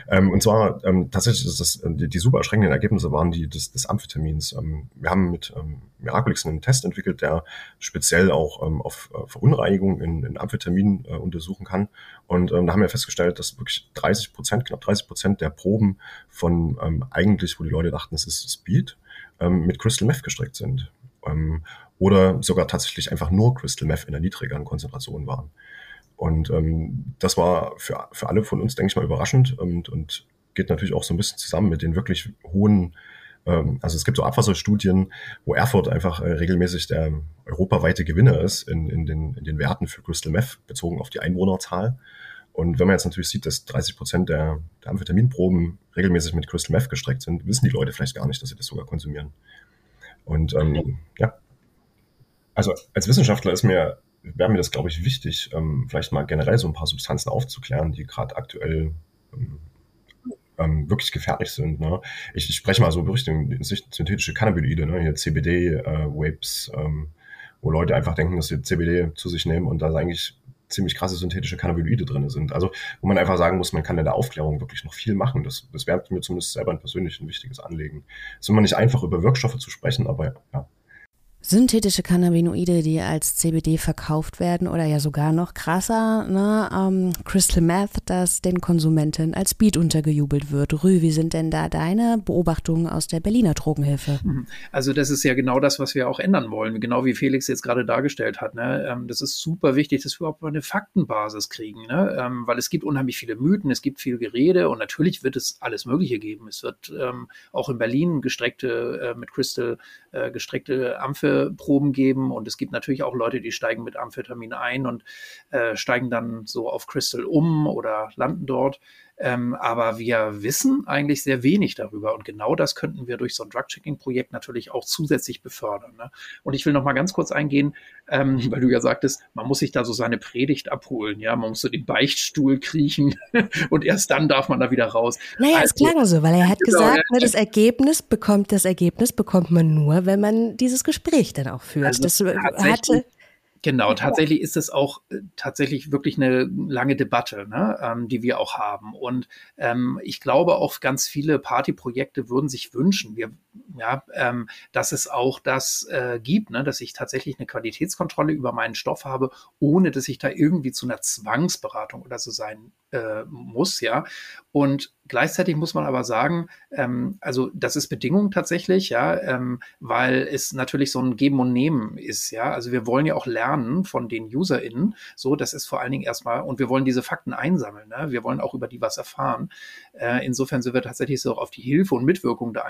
Ähm, und zwar ähm, tatsächlich das, die, die super erschreckenden Ergebnisse waren die des, des Amphetamins. Ähm, wir haben mit ähm, Miraculix einen Test entwickelt, der speziell auch ähm, auf äh, Verunreinigung in, in Amphetamin äh, untersuchen kann. Und ähm, da haben wir festgestellt, dass wirklich 30 Prozent, knapp 30 Prozent der Proben von ähm, eigentlich, wo die Leute dachten, es ist Speed, ähm, mit Crystal Meth gestreckt sind. Ähm, oder sogar tatsächlich einfach nur Crystal Meth in der niedrigeren Konzentration waren. Und ähm, das war für, für alle von uns, denke ich mal, überraschend und, und geht natürlich auch so ein bisschen zusammen mit den wirklich hohen, ähm, also es gibt so Abwasserstudien, wo Erfurt einfach äh, regelmäßig der europaweite Gewinner ist in, in, den, in den Werten für Crystal Meth bezogen auf die Einwohnerzahl. Und wenn man jetzt natürlich sieht, dass 30 Prozent der, der Amphetaminproben regelmäßig mit Crystal Meth gestreckt sind, wissen die Leute vielleicht gar nicht, dass sie das sogar konsumieren. Und ähm, ja, also als Wissenschaftler ist mir wäre mir das, glaube ich, wichtig, ähm, vielleicht mal generell so ein paar Substanzen aufzuklären, die gerade aktuell ähm, ähm, wirklich gefährlich sind. Ne? Ich, ich spreche mal so Richtung synthetische Cannabinoide, ne? hier CBD, äh, Vapes, ähm, wo Leute einfach denken, dass sie CBD zu sich nehmen und da eigentlich ziemlich krasse synthetische Cannabinoide drin sind. Also wo man einfach sagen muss, man kann in der Aufklärung wirklich noch viel machen. Das, das wäre mir zumindest selber ein persönlich ein wichtiges Anliegen. Es ist immer nicht einfach, über Wirkstoffe zu sprechen, aber ja, synthetische Cannabinoide, die als CBD verkauft werden oder ja sogar noch krasser, ne, ähm, Crystal Meth, das den Konsumenten als Speed untergejubelt wird. Rü, wie sind denn da deine Beobachtungen aus der Berliner Drogenhilfe? Mhm. Also das ist ja genau das, was wir auch ändern wollen, genau wie Felix jetzt gerade dargestellt hat. Ne? Ähm, das ist super wichtig, dass wir überhaupt mal eine Faktenbasis kriegen, ne? Ähm, weil es gibt unheimlich viele Mythen, es gibt viel Gerede und natürlich wird es alles Mögliche geben. Es wird ähm, auch in Berlin gestreckte, äh, mit Crystal äh, gestreckte Amphe Proben geben und es gibt natürlich auch Leute, die steigen mit Amphetamin ein und äh, steigen dann so auf Crystal um oder landen dort. Ähm, aber wir wissen eigentlich sehr wenig darüber. Und genau das könnten wir durch so ein Drug-Checking-Projekt natürlich auch zusätzlich befördern. Ne? Und ich will noch mal ganz kurz eingehen, ähm, weil du ja sagtest, man muss sich da so seine Predigt abholen. Ja, man muss so den Beichtstuhl kriechen und erst dann darf man da wieder raus. Naja, also, es klang so, weil er hat genau, gesagt, ja, ne, das Ergebnis bekommt, das Ergebnis bekommt man nur, wenn man dieses Gespräch dann auch führt. Also das hatte Genau, tatsächlich ist es auch äh, tatsächlich wirklich eine lange Debatte, ne, ähm, die wir auch haben. Und ähm, ich glaube auch ganz viele Partyprojekte würden sich wünschen, wir, ja, ähm, dass es auch das äh, gibt, ne, dass ich tatsächlich eine Qualitätskontrolle über meinen Stoff habe, ohne dass ich da irgendwie zu einer Zwangsberatung oder so sein äh, muss, ja. Und gleichzeitig muss man aber sagen, ähm, also das ist Bedingung tatsächlich, ja, ähm, weil es natürlich so ein Geben und Nehmen ist, ja. Also wir wollen ja auch lernen von den UserInnen, so, das ist vor allen Dingen erstmal, und wir wollen diese Fakten einsammeln, ne? wir wollen auch über die was erfahren. Äh, insofern sind wir tatsächlich so auch auf die Hilfe und Mitwirkung da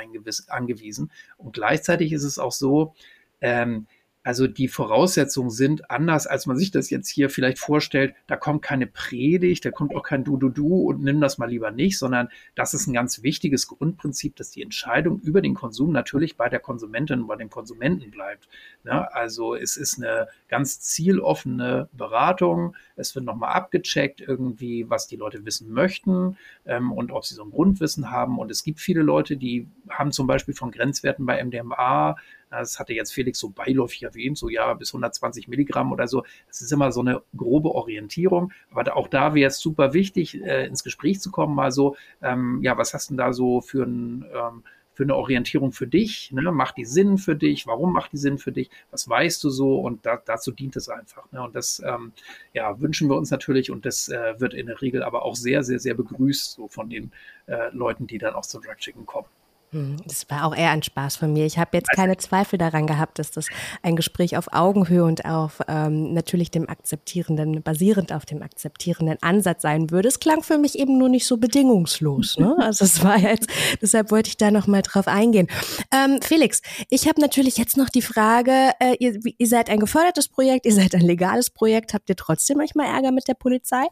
angewiesen. Und gleichzeitig ist es auch so, ähm, also die Voraussetzungen sind anders, als man sich das jetzt hier vielleicht vorstellt. Da kommt keine Predigt, da kommt auch kein Du-Du-Du und nimm das mal lieber nicht, sondern das ist ein ganz wichtiges Grundprinzip, dass die Entscheidung über den Konsum natürlich bei der Konsumentin und bei dem Konsumenten bleibt. Ne? Also es ist eine ganz zieloffene Beratung. Es wird nochmal abgecheckt, irgendwie, was die Leute wissen möchten ähm, und ob sie so ein Grundwissen haben. Und es gibt viele Leute, die haben zum Beispiel von Grenzwerten bei MDMA das hatte jetzt Felix so beiläufig erwähnt, so ja, bis 120 Milligramm oder so. Das ist immer so eine grobe Orientierung. Aber auch da wäre es super wichtig, äh, ins Gespräch zu kommen, mal so, ähm, ja, was hast du denn da so für ein, ähm, für eine Orientierung für dich? Ne? Macht die Sinn für dich? Warum macht die Sinn für dich? Was weißt du so? Und da, dazu dient es einfach. Ne? Und das ähm, ja, wünschen wir uns natürlich und das äh, wird in der Regel aber auch sehr, sehr, sehr begrüßt so von den äh, Leuten, die dann aus zum Drug Chicken kommen. Hm, das war auch eher ein Spaß von mir. Ich habe jetzt keine Zweifel daran gehabt, dass das ein Gespräch auf Augenhöhe und auf ähm, natürlich dem akzeptierenden, basierend auf dem akzeptierenden Ansatz sein würde. Es klang für mich eben nur nicht so bedingungslos. Ne? Also es war jetzt, deshalb wollte ich da noch mal drauf eingehen. Ähm, Felix, ich habe natürlich jetzt noch die Frage, äh, ihr, ihr seid ein gefördertes Projekt, ihr seid ein legales Projekt, habt ihr trotzdem manchmal Ärger mit der Polizei?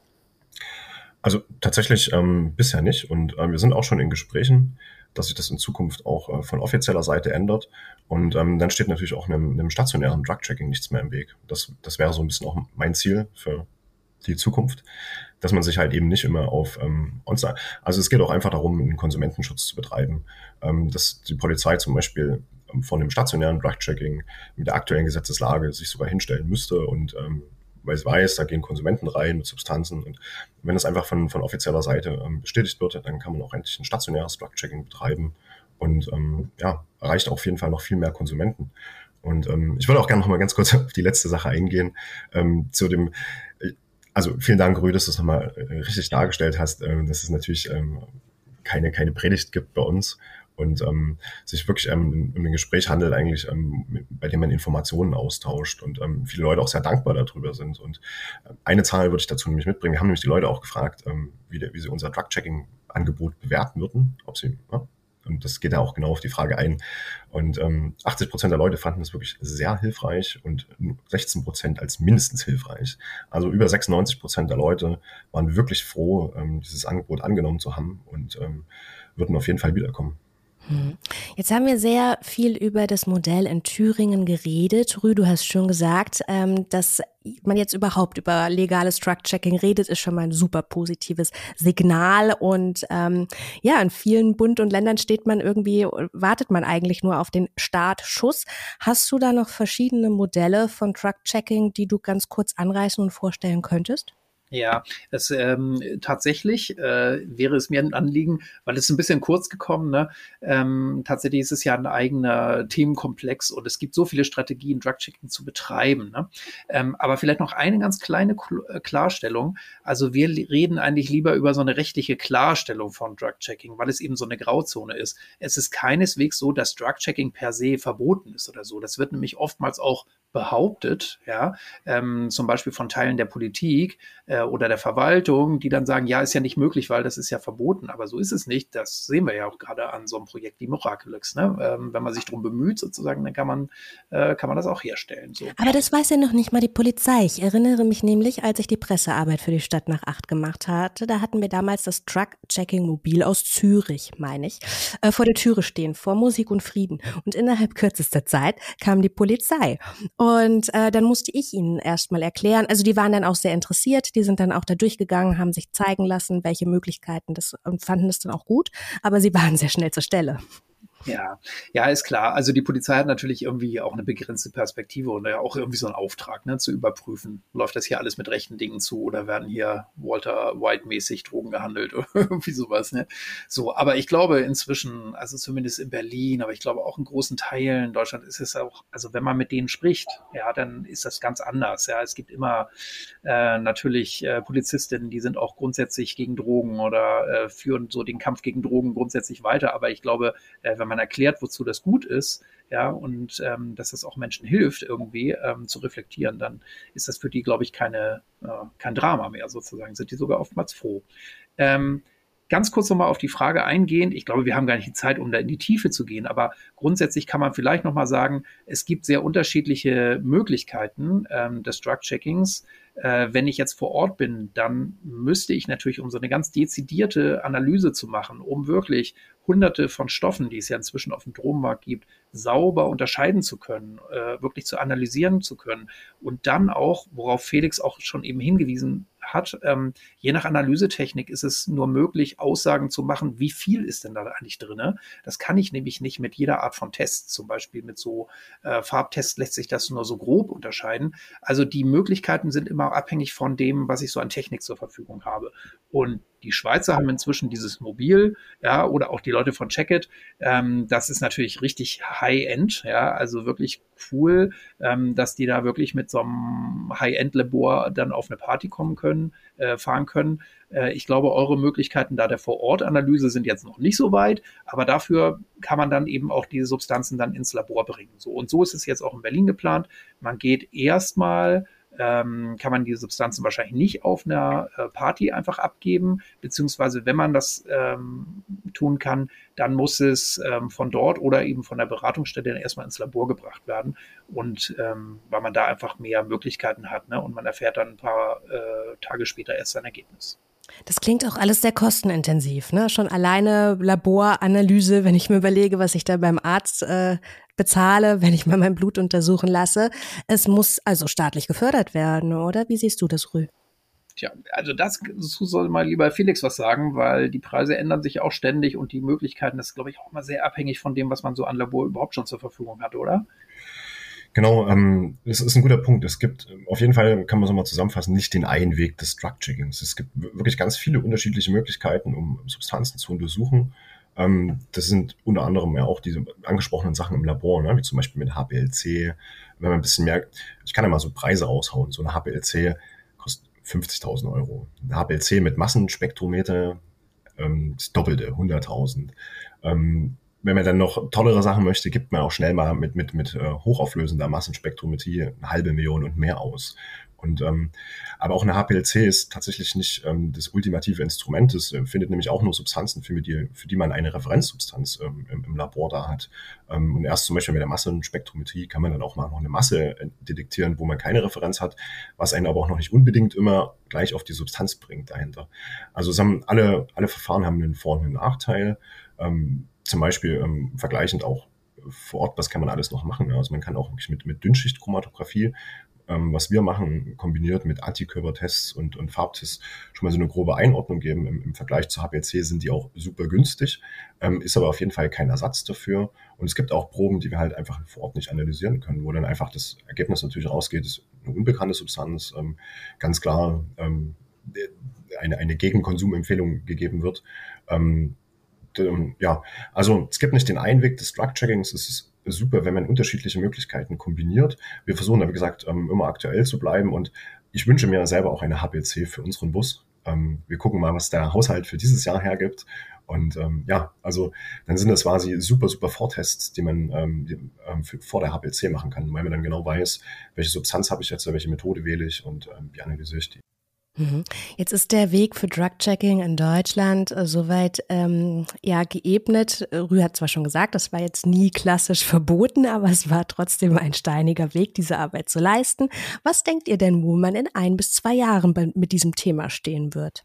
Also tatsächlich ähm, bisher nicht und äh, wir sind auch schon in Gesprächen dass sich das in Zukunft auch äh, von offizieller Seite ändert. Und ähm, dann steht natürlich auch einem, einem stationären Drug-Checking nichts mehr im Weg. Das, das wäre so ein bisschen auch mein Ziel für die Zukunft, dass man sich halt eben nicht immer auf ähm, on Also es geht auch einfach darum, einen Konsumentenschutz zu betreiben, ähm, dass die Polizei zum Beispiel ähm, von dem stationären Drug-Checking mit der aktuellen Gesetzeslage sich sogar hinstellen müsste und ähm, weil es weiß, da gehen Konsumenten rein mit Substanzen. Und wenn es einfach von, von offizieller Seite ähm, bestätigt wird, dann kann man auch endlich ein stationäres Drug-Checking betreiben und ähm, ja, erreicht auf jeden Fall noch viel mehr Konsumenten. Und ähm, ich würde auch gerne noch mal ganz kurz auf die letzte Sache eingehen, ähm, zu dem, äh, also vielen Dank, Rü, dass du es nochmal äh, richtig dargestellt hast, äh, dass es natürlich ähm, keine, keine Predigt gibt bei uns und ähm, sich wirklich ähm, um ein Gespräch handelt eigentlich, ähm, bei dem man Informationen austauscht und ähm, viele Leute auch sehr dankbar darüber sind. Und äh, eine Zahl würde ich dazu nämlich mitbringen. Wir haben nämlich die Leute auch gefragt, ähm, wie, der, wie sie unser Drug-Checking-Angebot bewerten würden, ob sie ja, und das geht ja auch genau auf die Frage ein. Und ähm, 80 Prozent der Leute fanden es wirklich sehr hilfreich und 16 Prozent als mindestens hilfreich. Also über 96 Prozent der Leute waren wirklich froh, ähm, dieses Angebot angenommen zu haben und ähm, würden auf jeden Fall wiederkommen. Hm. Jetzt haben wir sehr viel über das Modell in Thüringen geredet. Rü, du hast schon gesagt, ähm, dass man jetzt überhaupt über legales Truck-Checking redet, ist schon mal ein super positives Signal. Und ähm, ja, in vielen Bund und Ländern steht man irgendwie, wartet man eigentlich nur auf den Startschuss. Hast du da noch verschiedene Modelle von Truck-Checking, die du ganz kurz anreißen und vorstellen könntest? Ja, es ähm, tatsächlich äh, wäre es mir ein Anliegen, weil es ein bisschen kurz gekommen. Ne? Ähm, tatsächlich ist es ja ein eigener Themenkomplex und es gibt so viele Strategien, Drug-Checking zu betreiben. Ne? Ähm, aber vielleicht noch eine ganz kleine äh, Klarstellung. Also wir reden eigentlich lieber über so eine rechtliche Klarstellung von Drug-Checking, weil es eben so eine Grauzone ist. Es ist keineswegs so, dass Drug-Checking per se verboten ist oder so. Das wird nämlich oftmals auch behauptet, ja, ähm, zum Beispiel von Teilen der Politik äh, oder der Verwaltung, die dann sagen, ja, ist ja nicht möglich, weil das ist ja verboten. Aber so ist es nicht. Das sehen wir ja auch gerade an so einem Projekt wie Miraculix. Ne? Ähm, wenn man sich darum bemüht, sozusagen, dann kann man, äh, kann man das auch herstellen. So. Aber das weiß ja noch nicht mal die Polizei. Ich erinnere mich nämlich, als ich die Pressearbeit für die Stadt nach acht gemacht hatte, da hatten wir damals das Truck-Checking-Mobil aus Zürich, meine ich, äh, vor der Türe stehen, vor Musik und Frieden. Und innerhalb kürzester Zeit kam die Polizei. Und äh, dann musste ich ihnen erstmal erklären. Also die waren dann auch sehr interessiert, die sind dann auch da durchgegangen, haben sich zeigen lassen, welche Möglichkeiten das und fanden es dann auch gut, aber sie waren sehr schnell zur Stelle. Ja, ja, ist klar. Also die Polizei hat natürlich irgendwie auch eine begrenzte Perspektive und ja auch irgendwie so einen Auftrag, ne, zu überprüfen, läuft das hier alles mit rechten Dingen zu oder werden hier Walter White-mäßig Drogen gehandelt oder irgendwie sowas, ne? So, aber ich glaube inzwischen, also zumindest in Berlin, aber ich glaube auch in großen Teilen Deutschland ist es auch, also wenn man mit denen spricht, ja, dann ist das ganz anders. Ja, es gibt immer äh, natürlich äh, Polizistinnen, die sind auch grundsätzlich gegen Drogen oder äh, führen so den Kampf gegen Drogen grundsätzlich weiter. Aber ich glaube, äh, wenn man erklärt, wozu das gut ist, ja, und ähm, dass das auch Menschen hilft, irgendwie ähm, zu reflektieren, dann ist das für die, glaube ich, keine, äh, kein Drama mehr sozusagen, sind die sogar oftmals froh. Ähm, ganz kurz nochmal auf die Frage eingehen. Ich glaube, wir haben gar nicht die Zeit, um da in die Tiefe zu gehen, aber grundsätzlich kann man vielleicht nochmal sagen, es gibt sehr unterschiedliche Möglichkeiten ähm, des Drug-Checkings. Äh, wenn ich jetzt vor Ort bin, dann müsste ich natürlich, um so eine ganz dezidierte Analyse zu machen, um wirklich hunderte von Stoffen, die es ja inzwischen auf dem Drogenmarkt gibt, sauber unterscheiden zu können, äh, wirklich zu analysieren zu können und dann auch, worauf Felix auch schon eben hingewiesen hat, ähm, je nach Analysetechnik ist es nur möglich, Aussagen zu machen, wie viel ist denn da eigentlich drin. Das kann ich nämlich nicht mit jeder Art von Tests, zum Beispiel mit so äh, Farbtests lässt sich das nur so grob unterscheiden. Also die Möglichkeiten sind immer abhängig von dem, was ich so an Technik zur Verfügung habe. Und die Schweizer haben inzwischen dieses Mobil, ja, oder auch die Leute von Checkit. Ähm, das ist natürlich richtig High-End, ja, also wirklich cool, ähm, dass die da wirklich mit so einem High-End-Labor dann auf eine Party kommen können, äh, fahren können. Äh, ich glaube, eure Möglichkeiten da der Vor-Ort-Analyse sind jetzt noch nicht so weit, aber dafür kann man dann eben auch diese Substanzen dann ins Labor bringen. So und so ist es jetzt auch in Berlin geplant. Man geht erstmal ähm, kann man die Substanzen wahrscheinlich nicht auf einer äh, Party einfach abgeben, beziehungsweise wenn man das ähm, tun kann, dann muss es ähm, von dort oder eben von der Beratungsstelle erstmal ins Labor gebracht werden und ähm, weil man da einfach mehr Möglichkeiten hat ne? und man erfährt dann ein paar äh, Tage später erst sein Ergebnis. Das klingt auch alles sehr kostenintensiv, ne? Schon alleine Laboranalyse, wenn ich mir überlege, was ich da beim Arzt äh, bezahle, wenn ich mal mein Blut untersuchen lasse. Es muss also staatlich gefördert werden, oder? Wie siehst du das, Rü? Tja, also das soll mal lieber Felix was sagen, weil die Preise ändern sich auch ständig und die Möglichkeiten, das ist, glaube ich, auch immer sehr abhängig von dem, was man so an Labor überhaupt schon zur Verfügung hat, oder? Genau, ähm, das ist ein guter Punkt. Es gibt auf jeden Fall, kann man so mal zusammenfassen, nicht den einen Weg des Drug-Checkings. Es gibt wirklich ganz viele unterschiedliche Möglichkeiten, um Substanzen zu untersuchen. Ähm, das sind unter anderem ja auch diese angesprochenen Sachen im Labor, ne? wie zum Beispiel mit HPLC. Wenn man ein bisschen mehr, ich kann ja mal so Preise raushauen. So eine HPLC kostet 50.000 Euro. Eine HPLC mit Massenspektrometer ähm, das Doppelte, 100.000. Ähm, wenn man dann noch tollere Sachen möchte, gibt man auch schnell mal mit, mit, mit äh, hochauflösender Massenspektrometrie eine halbe Million und mehr aus. Und ähm, aber auch eine HPLC ist tatsächlich nicht ähm, das ultimative Instrument. Es äh, findet nämlich auch nur Substanzen, für die, für die man eine Referenzsubstanz ähm, im, im, Labor da hat. Ähm, und erst zum Beispiel mit der Massenspektrometrie kann man dann auch mal noch eine Masse äh, detektieren, wo man keine Referenz hat, was einen aber auch noch nicht unbedingt immer gleich auf die Substanz bringt dahinter. Also haben alle, alle Verfahren haben einen Vor- und einen Nachteil. Ähm, zum Beispiel ähm, vergleichend auch vor Ort, was kann man alles noch machen? Also man kann auch wirklich mit, mit Dünnschichtchromatographie, ähm, was wir machen, kombiniert mit Antikörpertests und, und Farbtests, schon mal so eine grobe Einordnung geben. Im, im Vergleich zu HPLC sind die auch super günstig, ähm, ist aber auf jeden Fall kein Ersatz dafür. Und es gibt auch Proben, die wir halt einfach vor Ort nicht analysieren können, wo dann einfach das Ergebnis natürlich rausgeht, ist eine unbekannte Substanz, ähm, ganz klar ähm, eine, eine Gegenkonsumempfehlung gegeben wird. Ähm, ähm, ja, also es gibt nicht den einen Weg des Drug-Checkings. Es ist super, wenn man unterschiedliche Möglichkeiten kombiniert. Wir versuchen wie gesagt, ähm, immer aktuell zu bleiben und ich wünsche mir selber auch eine HPLC für unseren Bus. Ähm, wir gucken mal, was der Haushalt für dieses Jahr hergibt. Und ähm, ja, also dann sind das quasi super, super Vortests, die man ähm, die, ähm, für, vor der HPLC machen kann, weil man dann genau weiß, welche Substanz habe ich jetzt, welche Methode wähle ich und ähm, wie analysiere ich die. Mhm. Jetzt ist der Weg für Drug-Checking in Deutschland äh, soweit ähm, ja geebnet. Rü hat zwar schon gesagt, das war jetzt nie klassisch verboten, aber es war trotzdem ein steiniger Weg, diese Arbeit zu leisten. Was denkt ihr denn, wo man in ein bis zwei Jahren bei, mit diesem Thema stehen wird?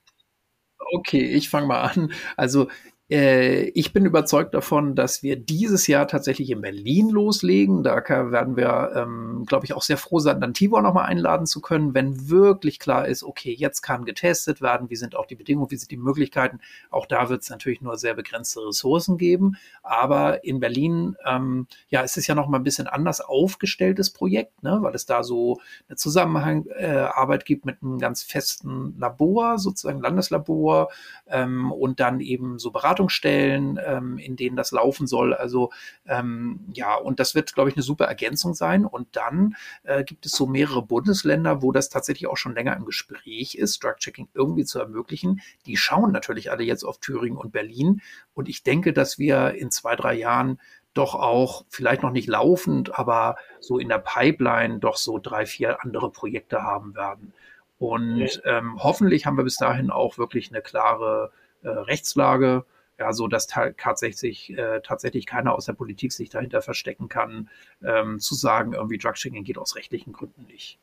Okay, ich fange mal an. Also ich bin überzeugt davon, dass wir dieses Jahr tatsächlich in Berlin loslegen. Da werden wir, ähm, glaube ich, auch sehr froh sein, dann Tibor nochmal einladen zu können, wenn wirklich klar ist, okay, jetzt kann getestet werden, wie sind auch die Bedingungen, wie sind die Möglichkeiten. Auch da wird es natürlich nur sehr begrenzte Ressourcen geben. Aber in Berlin, ähm, ja, es ist ja noch mal ein bisschen anders aufgestelltes Projekt, ne, weil es da so eine Zusammenarbeit äh, gibt mit einem ganz festen Labor, sozusagen Landeslabor, ähm, und dann eben so Beratung Beratungsstellen, ähm, in denen das laufen soll. Also ähm, ja, und das wird, glaube ich, eine super Ergänzung sein. Und dann äh, gibt es so mehrere Bundesländer, wo das tatsächlich auch schon länger im Gespräch ist, Drug-Checking irgendwie zu ermöglichen. Die schauen natürlich alle jetzt auf Thüringen und Berlin. Und ich denke, dass wir in zwei, drei Jahren doch auch vielleicht noch nicht laufend, aber so in der Pipeline doch so drei, vier andere Projekte haben werden. Und ähm, hoffentlich haben wir bis dahin auch wirklich eine klare äh, Rechtslage ja, so dass tatsächlich, äh, tatsächlich keiner aus der Politik sich dahinter verstecken kann, ähm, zu sagen, irgendwie Drug-Checking geht aus rechtlichen Gründen nicht.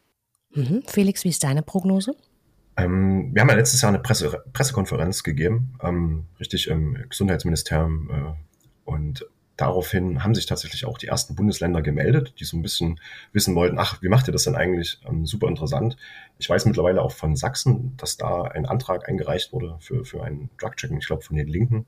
Mhm. Felix, wie ist deine Prognose? Ähm, wir haben ja letztes Jahr eine Presse, Pressekonferenz gegeben, ähm, richtig im Gesundheitsministerium äh, und daraufhin haben sich tatsächlich auch die ersten Bundesländer gemeldet, die so ein bisschen wissen wollten, ach, wie macht ihr das denn eigentlich? Ähm, super interessant. Ich weiß mittlerweile auch von Sachsen, dass da ein Antrag eingereicht wurde für, für einen Drug-Checking, ich glaube von den Linken.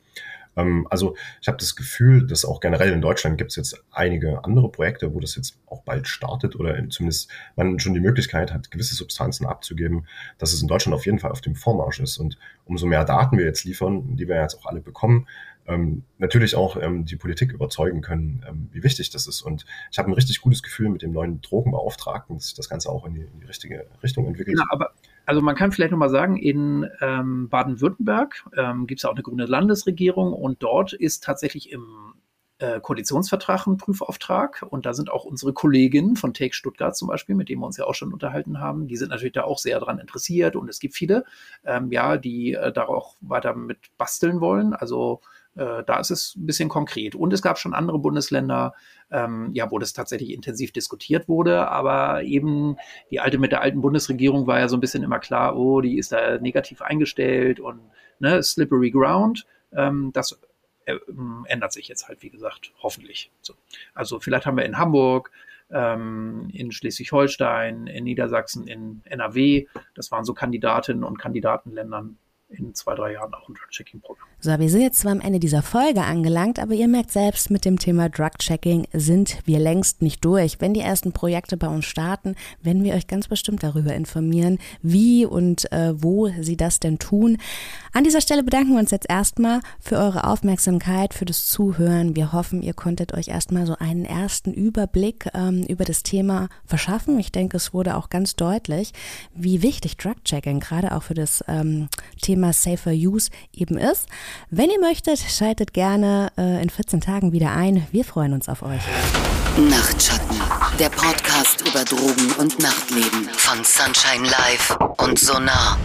Ähm, also ich habe das Gefühl, dass auch generell in Deutschland gibt es jetzt einige andere Projekte, wo das jetzt auch bald startet oder zumindest man schon die Möglichkeit hat, gewisse Substanzen abzugeben, dass es in Deutschland auf jeden Fall auf dem Vormarsch ist. Und umso mehr Daten wir jetzt liefern, die wir jetzt auch alle bekommen, ähm, natürlich auch ähm, die Politik überzeugen können, ähm, wie wichtig das ist. Und ich habe ein richtig gutes Gefühl mit dem neuen Drogenbeauftragten, dass sich das Ganze auch in die, in die richtige Richtung entwickelt. Ja, aber also man kann vielleicht nochmal sagen, in ähm, Baden-Württemberg ähm, gibt es ja auch eine grüne Landesregierung und dort ist tatsächlich im äh, Koalitionsvertrag ein Prüfauftrag und da sind auch unsere Kolleginnen von Take Stuttgart zum Beispiel, mit denen wir uns ja auch schon unterhalten haben, die sind natürlich da auch sehr daran interessiert und es gibt viele, ähm, ja, die äh, da auch weiter mit basteln wollen. Also äh, da ist es ein bisschen konkret. Und es gab schon andere Bundesländer, ähm, ja, wo das tatsächlich intensiv diskutiert wurde. Aber eben die alte mit der alten Bundesregierung war ja so ein bisschen immer klar, oh, die ist da negativ eingestellt und ne, slippery ground. Ähm, das äh, ändert sich jetzt halt, wie gesagt, hoffentlich. So. Also vielleicht haben wir in Hamburg, ähm, in Schleswig-Holstein, in Niedersachsen, in NRW, das waren so Kandidatinnen und Kandidatenländern, in zwei, drei Jahren auch ein Drug-Checking-Programm. So, wir sind jetzt zwar am Ende dieser Folge angelangt, aber ihr merkt selbst, mit dem Thema Drug-Checking sind wir längst nicht durch. Wenn die ersten Projekte bei uns starten, werden wir euch ganz bestimmt darüber informieren, wie und äh, wo sie das denn tun. An dieser Stelle bedanken wir uns jetzt erstmal für eure Aufmerksamkeit, für das Zuhören. Wir hoffen, ihr konntet euch erstmal so einen ersten Überblick ähm, über das Thema verschaffen. Ich denke, es wurde auch ganz deutlich, wie wichtig Drug-Checking gerade auch für das ähm, Thema Safer Use eben ist. Wenn ihr möchtet, schaltet gerne äh, in 14 Tagen wieder ein. Wir freuen uns auf euch. Nachtschatten, der Podcast über Drogen und Nachtleben von Sunshine Live und Sonar.